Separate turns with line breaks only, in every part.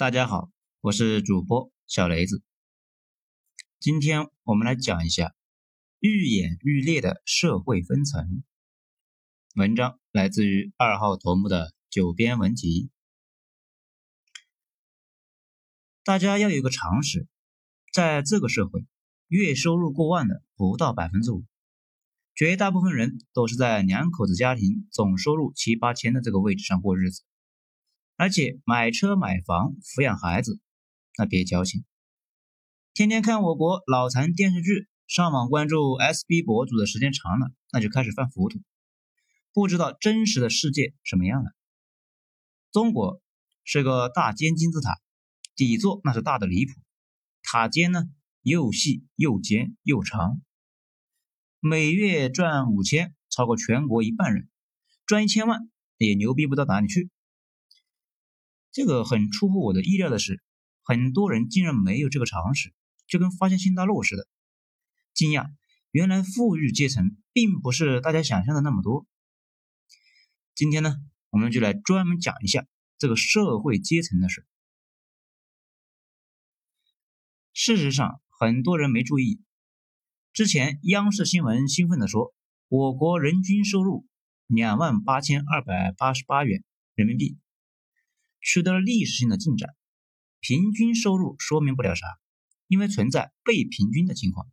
大家好，我是主播小雷子。今天我们来讲一下愈演愈烈的社会分层。文章来自于二号头目的九编文集。大家要有个常识，在这个社会，月收入过万的不到百分之五，绝大部分人都是在两口子家庭总收入七八千的这个位置上过日子。而且买车买房抚养孩子，那别矫情。天天看我国脑残电视剧，上网关注 SB 博主的时间长了，那就开始犯糊涂，不知道真实的世界什么样了。中国是个大尖金字塔，底座那是大的离谱，塔尖呢又细又尖又长，每月赚五千，超过全国一半人，赚一千万也牛逼不到哪里去。这个很出乎我的意料的是，很多人竟然没有这个常识，就跟发现新大陆似的，惊讶原来富裕阶层并不是大家想象的那么多。今天呢，我们就来专门讲一下这个社会阶层的事。事实上，很多人没注意，之前央视新闻兴奋地说，我国人均收入两万八千二百八十八元人民币。取得了历史性的进展，平均收入说明不了啥，因为存在被平均的情况。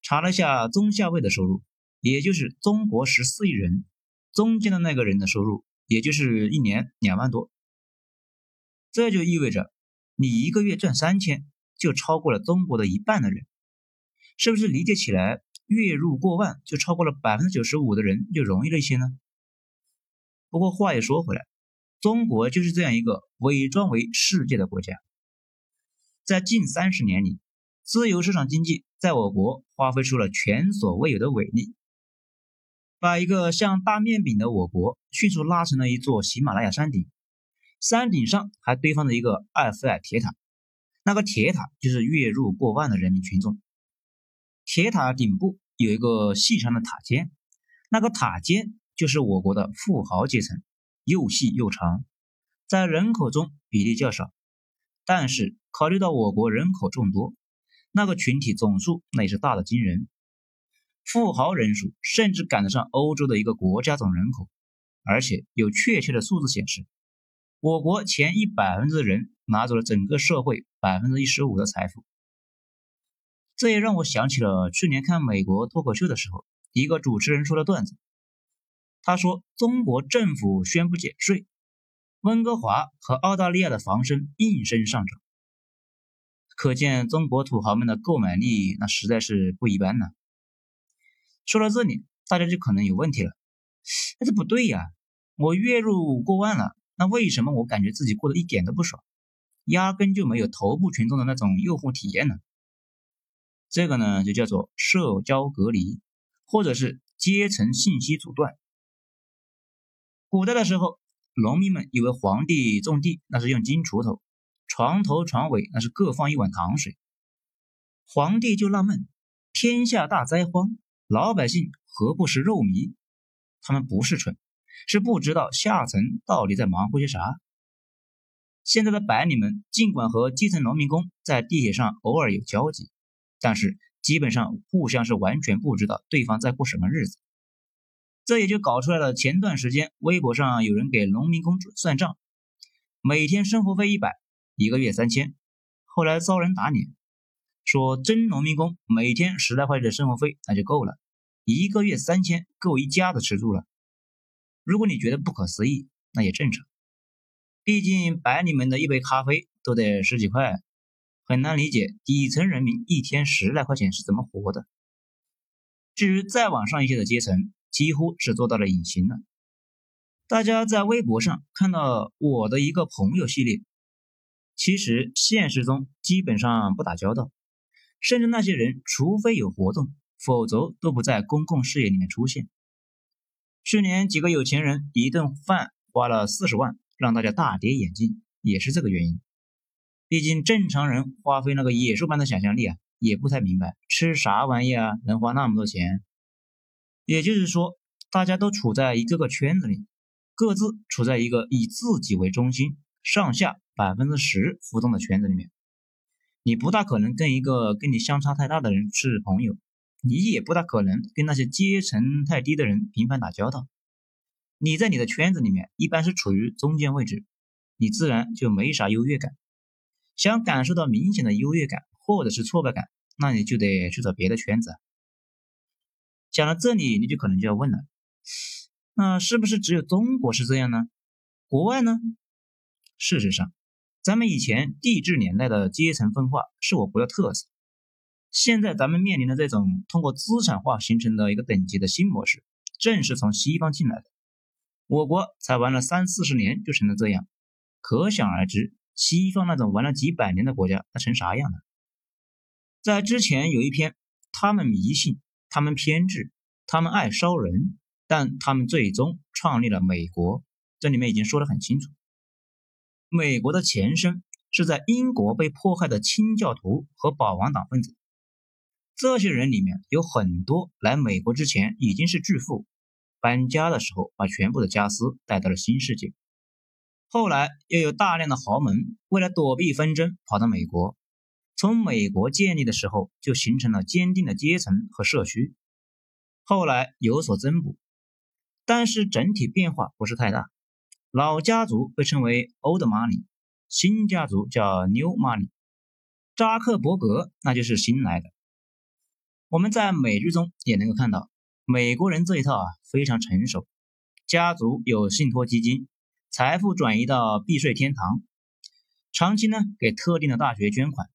查了一下中下位的收入，也就是中国十四亿人中间的那个人的收入，也就是一年两万多。这就意味着你一个月赚三千，就超过了中国的一半的人，是不是理解起来月入过万就超过了百分之九十五的人就容易了一些呢？不过话也说回来。中国就是这样一个伪装为世界的国家，在近三十年里，自由市场经济在我国发挥出了前所未有的伟力，把一个像大面饼的我国迅速拉成了一座喜马拉雅山顶，山顶上还堆放着一个埃菲尔铁塔，那个铁塔就是月入过万的人民群众。铁塔顶部有一个细长的塔尖，那个塔尖就是我国的富豪阶层。又细又长，在人口中比例较少，但是考虑到我国人口众多，那个群体总数那也是大的惊人，富豪人数甚至赶得上欧洲的一个国家总人口，而且有确切的数字显示，我国前一百分之的人拿走了整个社会百分之一十五的财富。这也让我想起了去年看美国脱口秀的时候，一个主持人说的段子。他说：“中国政府宣布减税，温哥华和澳大利亚的房声应声上涨，可见中国土豪们的购买力那实在是不一般呢。”说到这里，大家就可能有问题了：“哎，这不对呀！我月入过万了，那为什么我感觉自己过得一点都不爽，压根就没有头部群众的那种诱惑体验呢？”这个呢，就叫做社交隔离，或者是阶层信息阻断。古代的时候，农民们以为皇帝种地那是用金锄头，床头床尾那是各放一碗糖水。皇帝就纳闷：天下大灾荒，老百姓何不食肉糜？他们不是蠢，是不知道下层到底在忙活些啥。现在的白领们尽管和基层农民工在地铁上偶尔有交集，但是基本上互相是完全不知道对方在过什么日子。这也就搞出来了。前段时间，微博上有人给农民工算账，每天生活费一百，一个月三千。后来遭人打脸，说真农民工每天十来块钱的生活费那就够了，一个月三千够一家子吃住了。如果你觉得不可思议，那也正常，毕竟白领们的一杯咖啡都得十几块，很难理解底层人民一天十来块钱是怎么活的。至于再往上一些的阶层，几乎是做到了隐形了。大家在微博上看到我的一个朋友系列，其实现实中基本上不打交道，甚至那些人除非有活动，否则都不在公共视野里面出现。去年几个有钱人一顿饭花了四十万，让大家大跌眼镜，也是这个原因。毕竟正常人花费那个野兽般的想象力啊，也不太明白吃啥玩意啊能花那么多钱。也就是说，大家都处在一个个圈子里，各自处在一个以自己为中心、上下百分之十浮动的圈子里面，你不大可能跟一个跟你相差太大的人是朋友，你也不大可能跟那些阶层太低的人频繁打交道。你在你的圈子里面一般是处于中间位置，你自然就没啥优越感。想感受到明显的优越感或者是挫败感，那你就得去找别的圈子。讲到这里，你就可能就要问了：那是不是只有中国是这样呢？国外呢？事实上，咱们以前帝制年代的阶层分化是我国的特色。现在咱们面临的这种通过资产化形成的一个等级的新模式，正是从西方进来的。我国才玩了三四十年就成了这样，可想而知。西方那种玩了几百年的国家，那成啥样了？在之前有一篇，他们迷信，他们偏执，他们爱烧人，但他们最终创立了美国。这里面已经说得很清楚，美国的前身是在英国被迫害的清教徒和保王党分子。这些人里面有很多来美国之前已经是巨富，搬家的时候把全部的家私带到了新世界。后来又有大量的豪门为了躲避纷争跑到美国，从美国建立的时候就形成了坚定的阶层和社区，后来有所增补，但是整体变化不是太大。老家族被称为 Old Money，新家族叫 New Money，扎克伯格那就是新来的。我们在美剧中也能够看到，美国人这一套啊非常成熟，家族有信托基金。财富转移到避税天堂，长期呢给特定的大学捐款。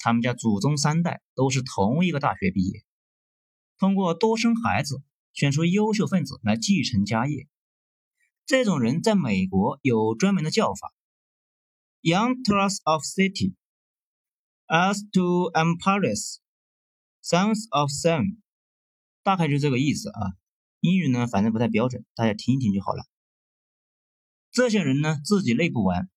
他们家祖宗三代都是同一个大学毕业，通过多生孩子选出优秀分子来继承家业。这种人在美国有专门的叫法：Young Trust of City, as to empires, sons of Sam。大概就这个意思啊。英语呢反正不太标准，大家听一听就好了。这些人呢，自己内部玩，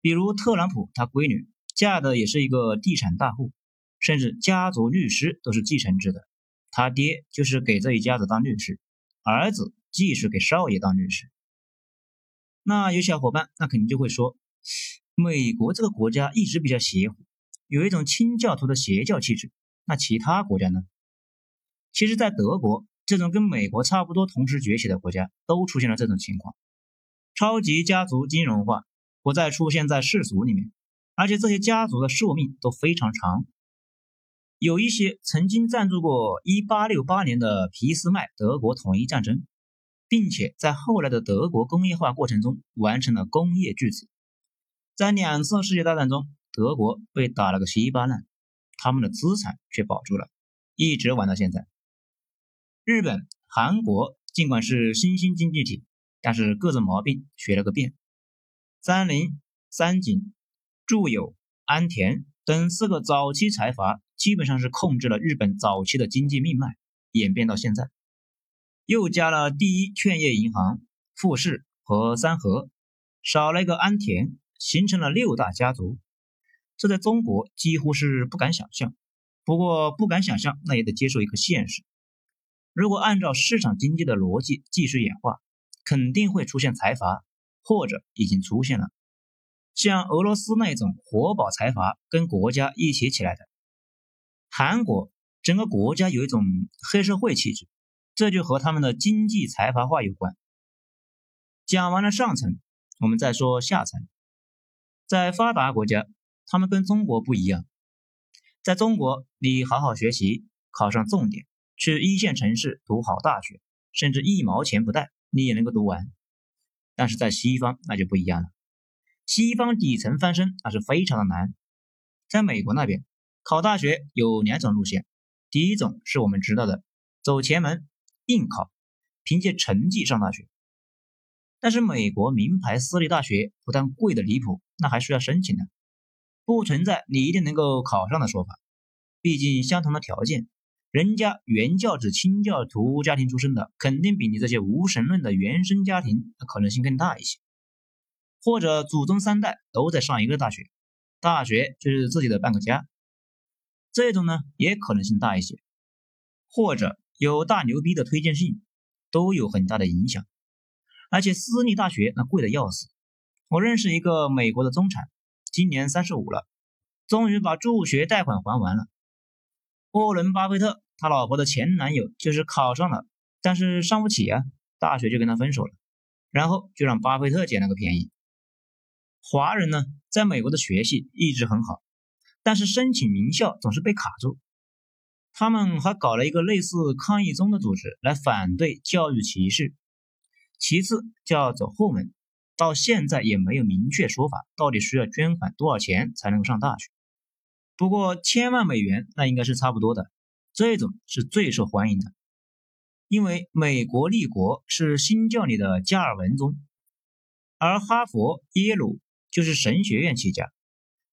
比如特朗普他闺女嫁的也是一个地产大户，甚至家族律师都是继承制的，他爹就是给这一家子当律师，儿子继续给少爷当律师。那有小伙伴那肯定就会说，美国这个国家一直比较邪乎，有一种清教徒的邪教气质。那其他国家呢？其实，在德国这种跟美国差不多同时崛起的国家，都出现了这种情况。超级家族金融化不再出现在世俗里面，而且这些家族的寿命都非常长。有一些曾经赞助过1868年的俾斯麦德国统一战争，并且在后来的德国工业化过程中完成了工业巨子。在两次世界大战中，德国被打了个稀巴烂，他们的资产却保住了，一直玩到现在。日本、韩国尽管是新兴经济体。但是各种毛病学了个遍，三菱、三井、住友、安田等四个早期财阀基本上是控制了日本早期的经济命脉，演变到现在，又加了第一劝业银行、富士和三和，少了一个安田，形成了六大家族。这在中国几乎是不敢想象，不过不敢想象，那也得接受一个现实：如果按照市场经济的逻辑继续演化。肯定会出现财阀，或者已经出现了，像俄罗斯那种活宝财阀跟国家一起起来的。韩国整个国家有一种黑社会气质，这就和他们的经济财阀化有关。讲完了上层，我们再说下层。在发达国家，他们跟中国不一样，在中国，你好好学习，考上重点，去一线城市读好大学，甚至一毛钱不带。你也能够读完，但是在西方那就不一样了。西方底层翻身那是非常的难。在美国那边考大学有两种路线，第一种是我们知道的走前门硬考，凭借成绩上大学。但是美国名牌私立大学不但贵的离谱，那还需要申请的，不存在你一定能够考上的说法。毕竟相同的条件。人家原教旨清教徒家庭出身的，肯定比你这些无神论的原生家庭可能性更大一些。或者祖宗三代都在上一个大学，大学就是自己的半个家，这种呢也可能性大一些。或者有大牛逼的推荐信，都有很大的影响。而且私立大学那贵的要死，我认识一个美国的中产，今年三十五了，终于把助学贷款还完了。沃伦·巴菲特他老婆的前男友就是考上了，但是上不起啊，大学就跟他分手了，然后就让巴菲特捡了个便宜。华人呢，在美国的学习一直很好，但是申请名校总是被卡住。他们还搞了一个类似抗议宗的组织来反对教育歧视。其次叫走后门。到现在也没有明确说法，到底需要捐款多少钱才能够上大学？不过千万美元那应该是差不多的，这种是最受欢迎的，因为美国立国是新教里的加尔文宗，而哈佛、耶鲁就是神学院起家，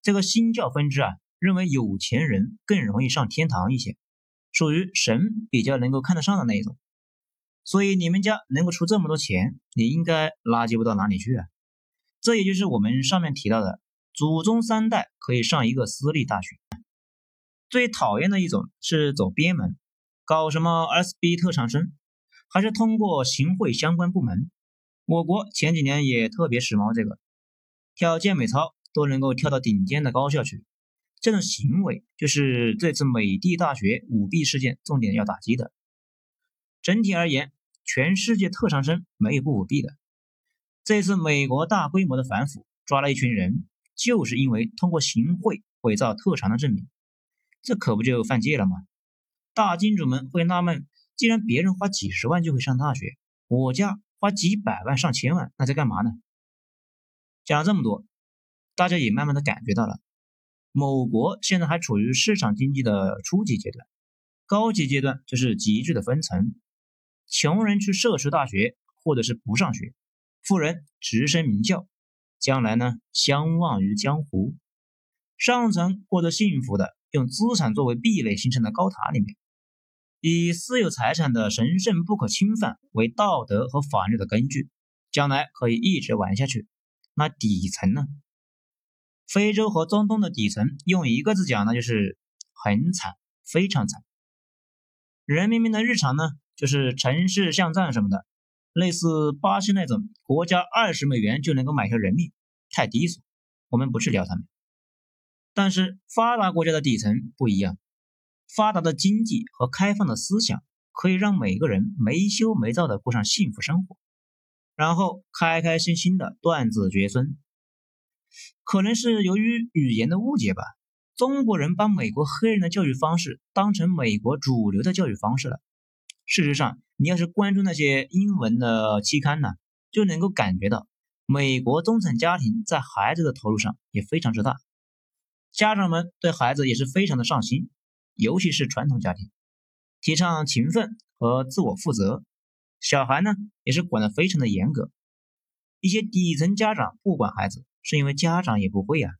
这个新教分支啊，认为有钱人更容易上天堂一些，属于神比较能够看得上的那一种。所以你们家能够出这么多钱，你应该垃圾不到哪里去啊！这也就是我们上面提到的，祖宗三代可以上一个私立大学。最讨厌的一种是走边门，搞什么 SB 特长生，还是通过行贿相关部门。我国前几年也特别时髦，这个跳健美操都能够跳到顶尖的高校去，这种行为就是这次美的大学舞弊事件重点要打击的。整体而言，全世界特长生没有不舞弊的。这次美国大规模的反腐，抓了一群人，就是因为通过行贿伪造特长的证明，这可不就犯戒了吗？大金主们会纳闷：既然别人花几十万就会上大学，我家花几百万上千万，那在干嘛呢？讲了这么多，大家也慢慢的感觉到了，某国现在还处于市场经济的初级阶段，高级阶段就是急剧的分层。穷人去社区大学，或者是不上学；富人直升名校，将来呢相忘于江湖。上层过得幸福的，用资产作为壁垒形成的高塔里面，以私有财产的神圣不可侵犯为道德和法律的根据，将来可以一直玩下去。那底层呢？非洲和中东的底层，用一个字讲，那就是很惨，非常惨。人民们的日常呢？就是城市巷战什么的，类似巴西那种，国家二十美元就能够买条人命，太低俗。我们不去聊他们。但是发达国家的底层不一样，发达的经济和开放的思想可以让每个人没羞没躁的过上幸福生活，然后开开心心的断子绝孙。可能是由于语言的误解吧，中国人把美国黑人的教育方式当成美国主流的教育方式了。事实上，你要是关注那些英文的期刊呢，就能够感觉到美国中产家庭在孩子的投入上也非常之大，家长们对孩子也是非常的上心，尤其是传统家庭，提倡勤奋和自我负责，小孩呢也是管得非常的严格。一些底层家长不管孩子，是因为家长也不会啊，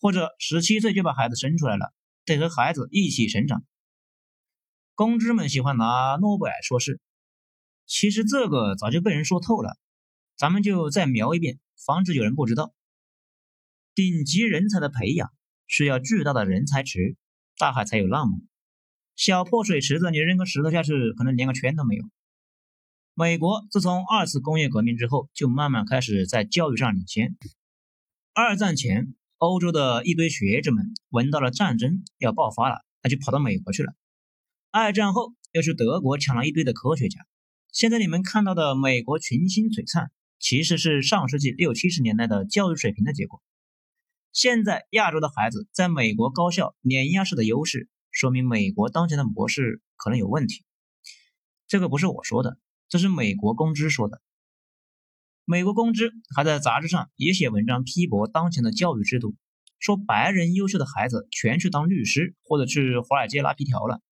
或者十七岁就把孩子生出来了，得和孩子一起成长。公知们喜欢拿诺贝尔说事，其实这个早就被人说透了。咱们就再描一遍，防止有人不知道。顶级人才的培养需要巨大的人才池，大海才有浪嘛。小破水池子，你扔个石头下去，可能连个圈都没有。美国自从二次工业革命之后，就慢慢开始在教育上领先。二战前，欧洲的一堆学者们闻到了战争要爆发了，那就跑到美国去了。二战后又去德国抢了一堆的科学家，现在你们看到的美国群星璀璨，其实是上世纪六七十年代的教育水平的结果。现在亚洲的孩子在美国高校碾压式的优势，说明美国当前的模式可能有问题。这个不是我说的，这是美国公知说的。美国公知还在杂志上也写文章批驳当前的教育制度，说白人优秀的孩子全去当律师或者去华尔街拉皮条了。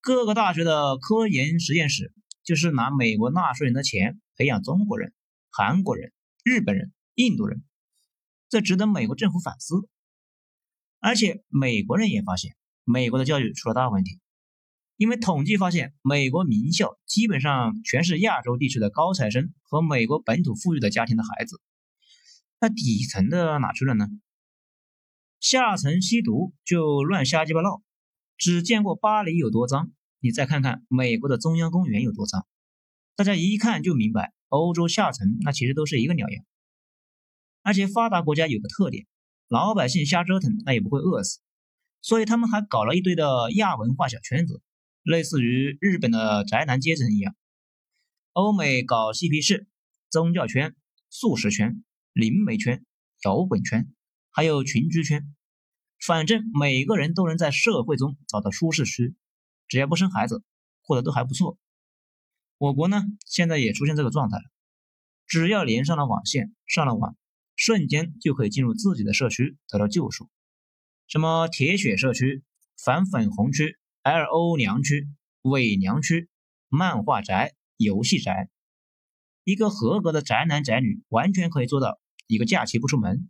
各个大学的科研实验室就是拿美国纳税人的钱培养中国人、韩国人、日本人、印度人，这值得美国政府反思。而且美国人也发现，美国的教育出了大问题，因为统计发现，美国名校基本上全是亚洲地区的高材生和美国本土富裕的家庭的孩子，那底层的哪去了呢？下层吸毒就乱瞎鸡巴闹。只见过巴黎有多脏，你再看看美国的中央公园有多脏，大家一看就明白，欧洲下层那其实都是一个鸟样。而且发达国家有个特点，老百姓瞎折腾那也不会饿死，所以他们还搞了一堆的亚文化小圈子，类似于日本的宅男阶层一样。欧美搞嬉皮士、宗教圈、素食圈、灵媒圈、摇滚圈，还有群居圈，反正每个人都能在社会中找到舒适区，只要不生孩子，过得都还不错。我国呢，现在也出现这个状态了，只要连上了网线，上了网，瞬间就可以进入自己的社区得到救赎。什么铁血社区、反粉红区、L O 娘区、伪娘区、漫画宅。游戏宅，一个合格的宅男宅女完全可以做到一个假期不出门，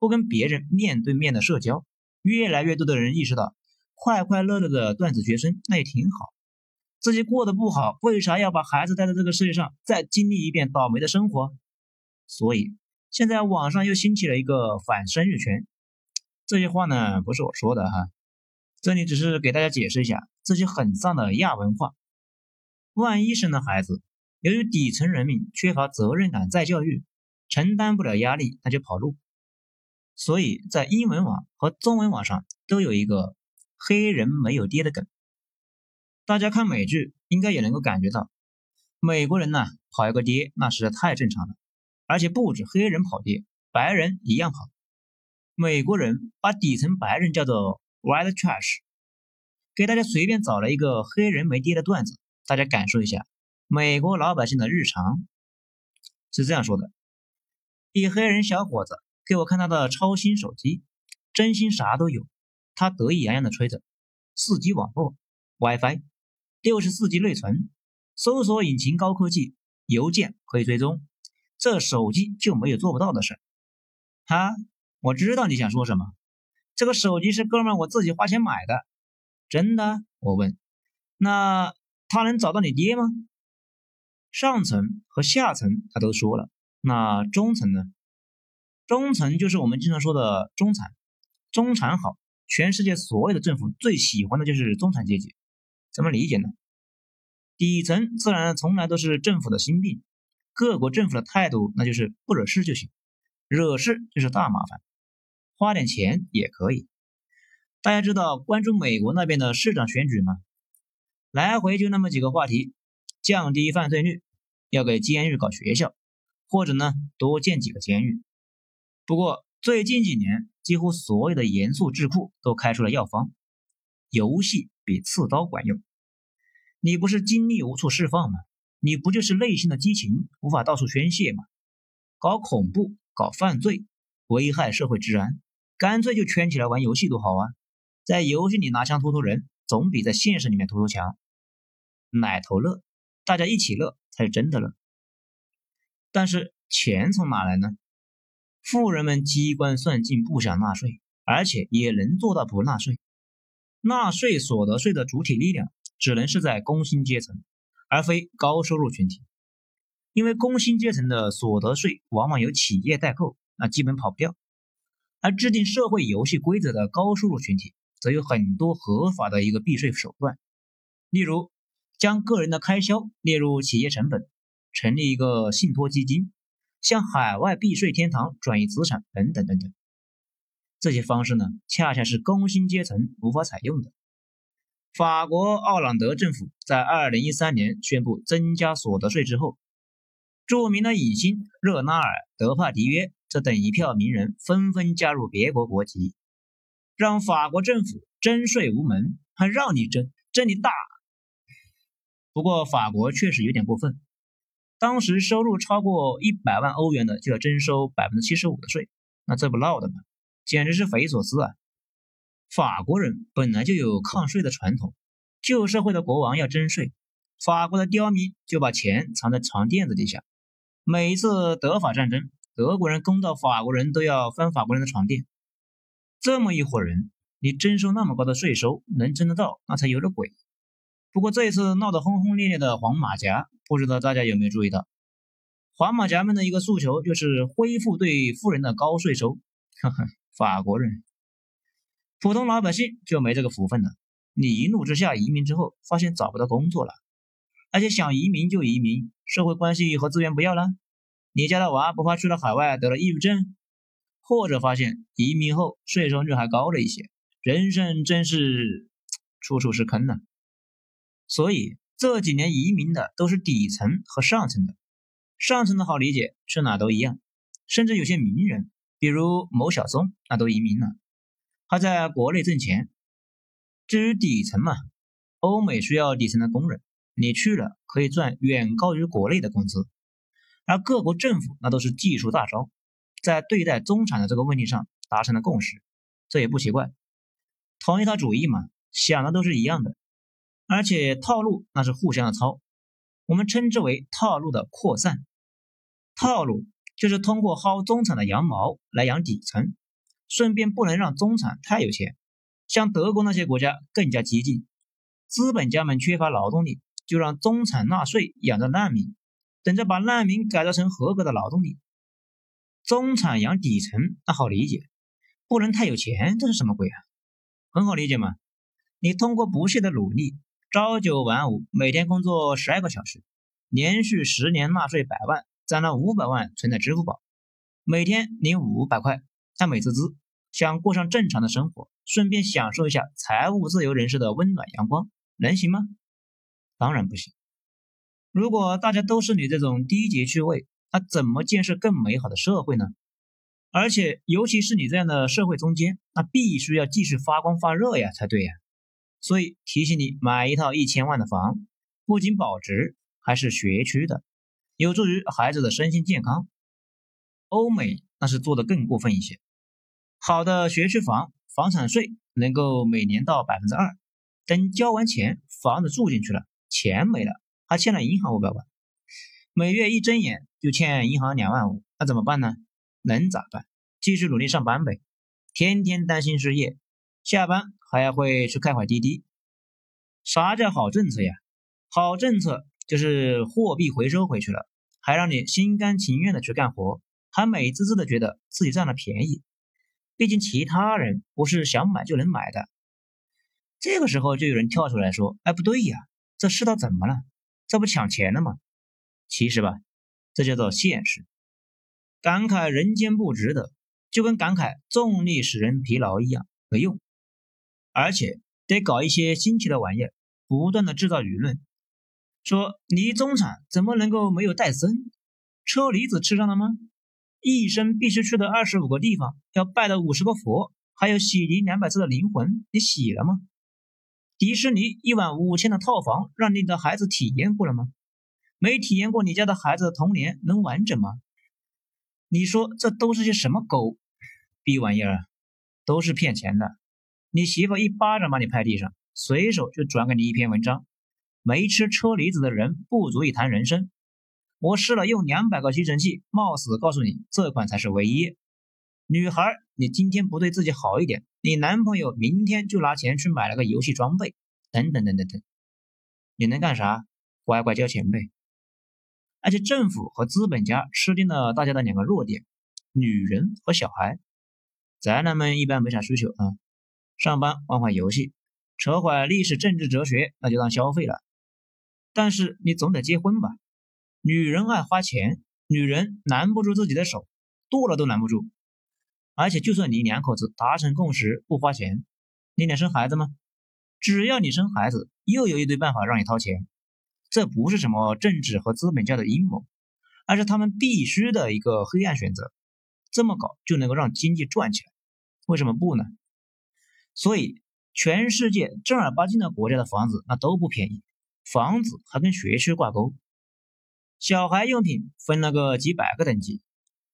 不跟别人面对面的社交。越来越多的人意识到，快快乐乐的断子绝孙那也挺好。自己过得不好，为啥要把孩子带到这个世界上，再经历一遍倒霉的生活？所以现在网上又兴起了一个反生育权。这些话呢，不是我说的哈，这里只是给大家解释一下这些很丧的亚文化。万一生了孩子，由于底层人民缺乏责任感再教育，承担不了压力，那就跑路。所以在英文网和中文网上都有一个“黑人没有爹”的梗。大家看美剧应该也能够感觉到，美国人呢跑一个爹那实在太正常了，而且不止黑人跑爹，白人一样跑。美国人把底层白人叫做 “white trash”。给大家随便找了一个黑人没爹的段子。大家感受一下美国老百姓的日常是这样说的：一黑人小伙子给我看他的超新手机，真心啥都有。他得意洋洋地吹着四 G 网络、WiFi、六十四 G 内存、搜索引擎高科技、邮件可以追踪，这手机就没有做不到的事。哈，我知道你想说什么。这个手机是哥们我自己花钱买的，真的？我问。那？他能找到你爹吗？上层和下层他都说了，那中层呢？中层就是我们经常说的中产，中产好，全世界所有的政府最喜欢的就是中产阶级。怎么理解呢？底层自然从来都是政府的心病，各国政府的态度那就是不惹事就行，惹事就是大麻烦，花点钱也可以。大家知道关注美国那边的市长选举吗？来回就那么几个话题：降低犯罪率，要给监狱搞学校，或者呢多建几个监狱。不过最近几年，几乎所有的严肃智库都开出了药方：游戏比刺刀管用。你不是精力无处释放吗？你不就是内心的激情无法到处宣泄吗？搞恐怖、搞犯罪、危害社会治安，干脆就圈起来玩游戏多好啊！在游戏里拿枪突突人，总比在现实里面突突强。奶头乐，大家一起乐才是真的乐。但是钱从哪来呢？富人们机关算尽不想纳税，而且也能做到不纳税。纳税所得税的主体力量只能是在工薪阶层，而非高收入群体。因为工薪阶层的所得税往往由企业代扣，那基本跑不掉。而制定社会游戏规则的高收入群体，则有很多合法的一个避税手段，例如。将个人的开销列入企业成本，成立一个信托基金，向海外避税天堂转移资产等等等等。这些方式呢，恰恰是工薪阶层无法采用的。法国奥朗德政府在二零一三年宣布增加所得税之后，著名的影星热纳尔·德帕迪约这等一票名人纷纷加入别国国籍，让法国政府征税无门，还让你征，征你大。不过法国确实有点过分，当时收入超过一百万欧元的就要征收百分之七十五的税，那这不闹的吗？简直是匪夷所思啊！法国人本来就有抗税的传统，旧社会的国王要征税，法国的刁民就把钱藏在床垫子底下。每一次德法战争，德国人攻到法国人都要翻法国人的床垫。这么一伙人，你征收那么高的税收，能征得到，那才有点鬼。不过这一次闹得轰轰烈烈的黄马甲，不知道大家有没有注意到？黄马甲们的一个诉求就是恢复对富人的高税收。呵呵，法国人，普通老百姓就没这个福分了。你一怒之下移民之后，发现找不到工作了，而且想移民就移民，社会关系和资源不要了，你家的娃不怕去了海外得了抑郁症，或者发现移民后税收率还高了一些，人生真是处处是坑呢。所以这几年移民的都是底层和上层的，上层的好理解，去哪都一样，甚至有些名人，比如某小松，那都移民了，还在国内挣钱。至于底层嘛，欧美需要底层的工人，你去了可以赚远高于国内的工资。而各国政府那都是技术大招，在对待中产的这个问题上达成了共识，这也不奇怪，同一套主义嘛，想的都是一样的，而且套路那是互相的抄，我们称之为套路的扩散。套路就是通过薅中产的羊毛来养底层，顺便不能让中产太有钱。像德国那些国家更加激进，资本家们缺乏劳动力，就让中产纳税养着难民，等着把难民改造成合格的劳动力。中产养底层那好理解，不能太有钱，这是什么鬼啊？很好理解嘛，你通过不懈的努力，朝九晚五，每天工作十二个小时，连续十年纳税百万，攒了五百万存在支付宝，每天领五百块，按美滋滋。想过上正常的生活，顺便享受一下财务自由人士的温暖阳光，能行吗？当然不行。如果大家都是你这种低级趣味，那怎么建设更美好的社会呢？而且，尤其是你这样的社会中间，那必须要继续发光发热呀，才对呀。所以提醒你，买一套一千万的房，不仅保值，还是学区的，有助于孩子的身心健康。欧美那是做的更过分一些。好的学区房，房产税能够每年到百分之二。等交完钱，房子住进去了，钱没了，还欠了银行五百万，每月一睁眼就欠银行两万五，那怎么办呢？能咋办？继续努力上班呗，天天担心失业，下班还要会去开会滴滴。啥叫好政策呀？好政策就是货币回收回去了，还让你心甘情愿的去干活，还美滋滋的觉得自己占了便宜。毕竟其他人不是想买就能买的，这个时候就有人跳出来说：“哎，不对呀，这世道怎么了？这不抢钱了吗？”其实吧，这叫做现实。感慨人间不值得，就跟感慨重力使人疲劳一样没用，而且得搞一些新奇的玩意儿，不断的制造舆论，说你中产怎么能够没有戴森？车厘子吃上了吗？一生必须去的二十五个地方，要拜的五十个佛，还有洗涤两百次的灵魂，你洗了吗？迪士尼一晚五千的套房，让你的孩子体验过了吗？没体验过，你家的孩子的童年能完整吗？你说这都是些什么狗逼玩意儿？都是骗钱的。你媳妇一巴掌把你拍地上，随手就转给你一篇文章。没吃车厘子的人不足以谈人生。我试了用两百个吸尘器，冒死告诉你这款才是唯一。女孩，你今天不对自己好一点，你男朋友明天就拿钱去买了个游戏装备，等等等等等，你能干啥？乖乖交钱呗。而且政府和资本家吃定了大家的两个弱点：女人和小孩。宅男们一般没啥需求啊，上班玩会游戏，扯会历史政治哲学，那就当消费了。但是你总得结婚吧？女人爱花钱，女人拦不住自己的手，剁了都拦不住。而且，就算你两口子达成共识不花钱，你俩生孩子吗？只要你生孩子，又有一堆办法让你掏钱。这不是什么政治和资本家的阴谋，而是他们必须的一个黑暗选择。这么搞就能够让经济转起来，为什么不呢？所以，全世界正儿八经的国家的房子那都不便宜，房子还跟学区挂钩。小孩用品分了个几百个等级，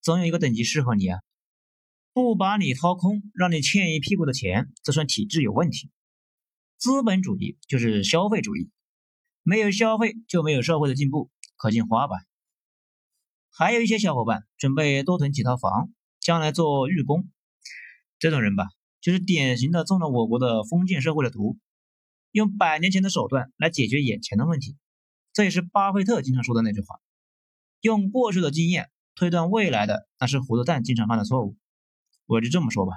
总有一个等级适合你啊！不把你掏空，让你欠一屁股的钱，这算体制有问题。资本主义就是消费主义，没有消费就没有社会的进步，可劲花吧！还有一些小伙伴准备多囤几套房，将来做寓工，这种人吧，就是典型的中了我国的封建社会的毒，用百年前的手段来解决眼前的问题。这也是巴菲特经常说的那句话：“用过去的经验推断未来的，那是糊涂蛋经常犯的错误。”我就这么说吧，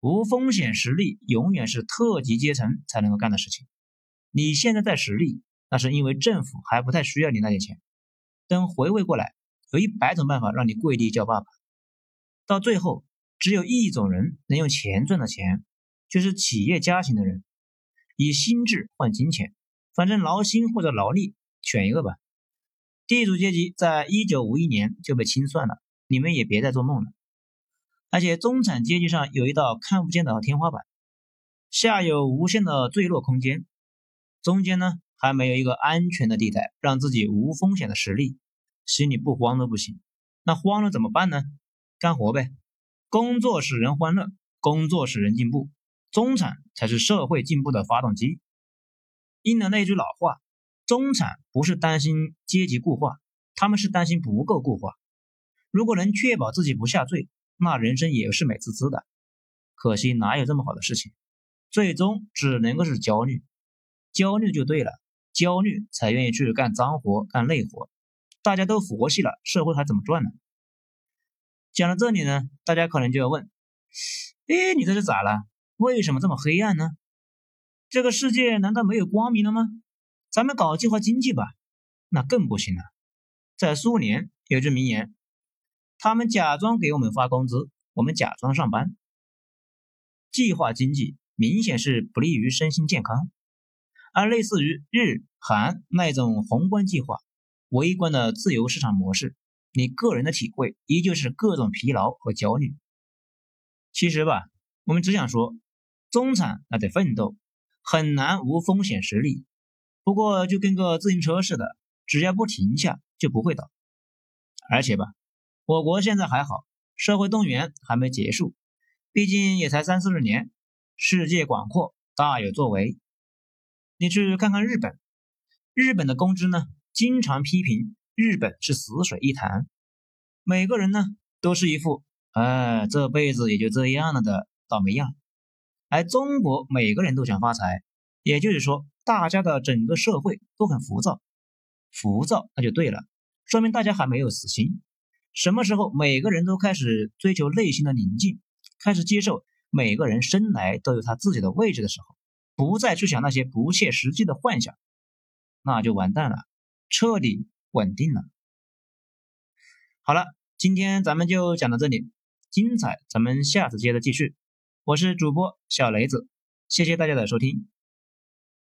无风险实力永远是特级阶层才能够干的事情。你现在在实力，那是因为政府还不太需要你那点钱。等回味过来，有一百种办法让你跪地叫爸爸。到最后，只有一种人能用钱赚到钱，就是企业家型的人，以心智换金钱，反正劳心或者劳力，选一个吧。地主阶级在一九五一年就被清算了，你们也别再做梦了。而且中产阶级上有一道看不见的天花板，下有无限的坠落空间，中间呢还没有一个安全的地带，让自己无风险的实力，心里不慌都不行。那慌了怎么办呢？干活呗。工作使人欢乐，工作使人进步，中产才是社会进步的发动机。应了那句老话，中产不是担心阶级固化，他们是担心不够固化。如果能确保自己不下坠，那人生也是美滋滋的。可惜哪有这么好的事情？最终只能够是焦虑，焦虑就对了，焦虑才愿意去干脏活、干累活。大家都佛系了，社会还怎么转呢？讲到这里呢，大家可能就要问：哎，你这是咋了？为什么这么黑暗呢？这个世界难道没有光明了吗？咱们搞计划经济吧，那更不行了。在苏联有句名言：他们假装给我们发工资，我们假装上班。计划经济明显是不利于身心健康，而类似于日韩那种宏观计划、微观的自由市场模式。你个人的体会依旧是各种疲劳和焦虑。其实吧，我们只想说，中产那得奋斗，很难无风险实力。不过就跟个自行车似的，只要不停下就不会倒。而且吧，我国现在还好，社会动员还没结束，毕竟也才三四十年，世界广阔，大有作为。你去看看日本，日本的公知呢，经常批评。日本是死水一潭，每个人呢都是一副哎这辈子也就这样了的倒霉样，而中国每个人都想发财，也就是说大家的整个社会都很浮躁，浮躁那就对了，说明大家还没有死心。什么时候每个人都开始追求内心的宁静，开始接受每个人生来都有他自己的位置的时候，不再去想那些不切实际的幻想，那就完蛋了，彻底。稳定了。好了，今天咱们就讲到这里，精彩咱们下次接着继续。我是主播小雷子，谢谢大家的收听。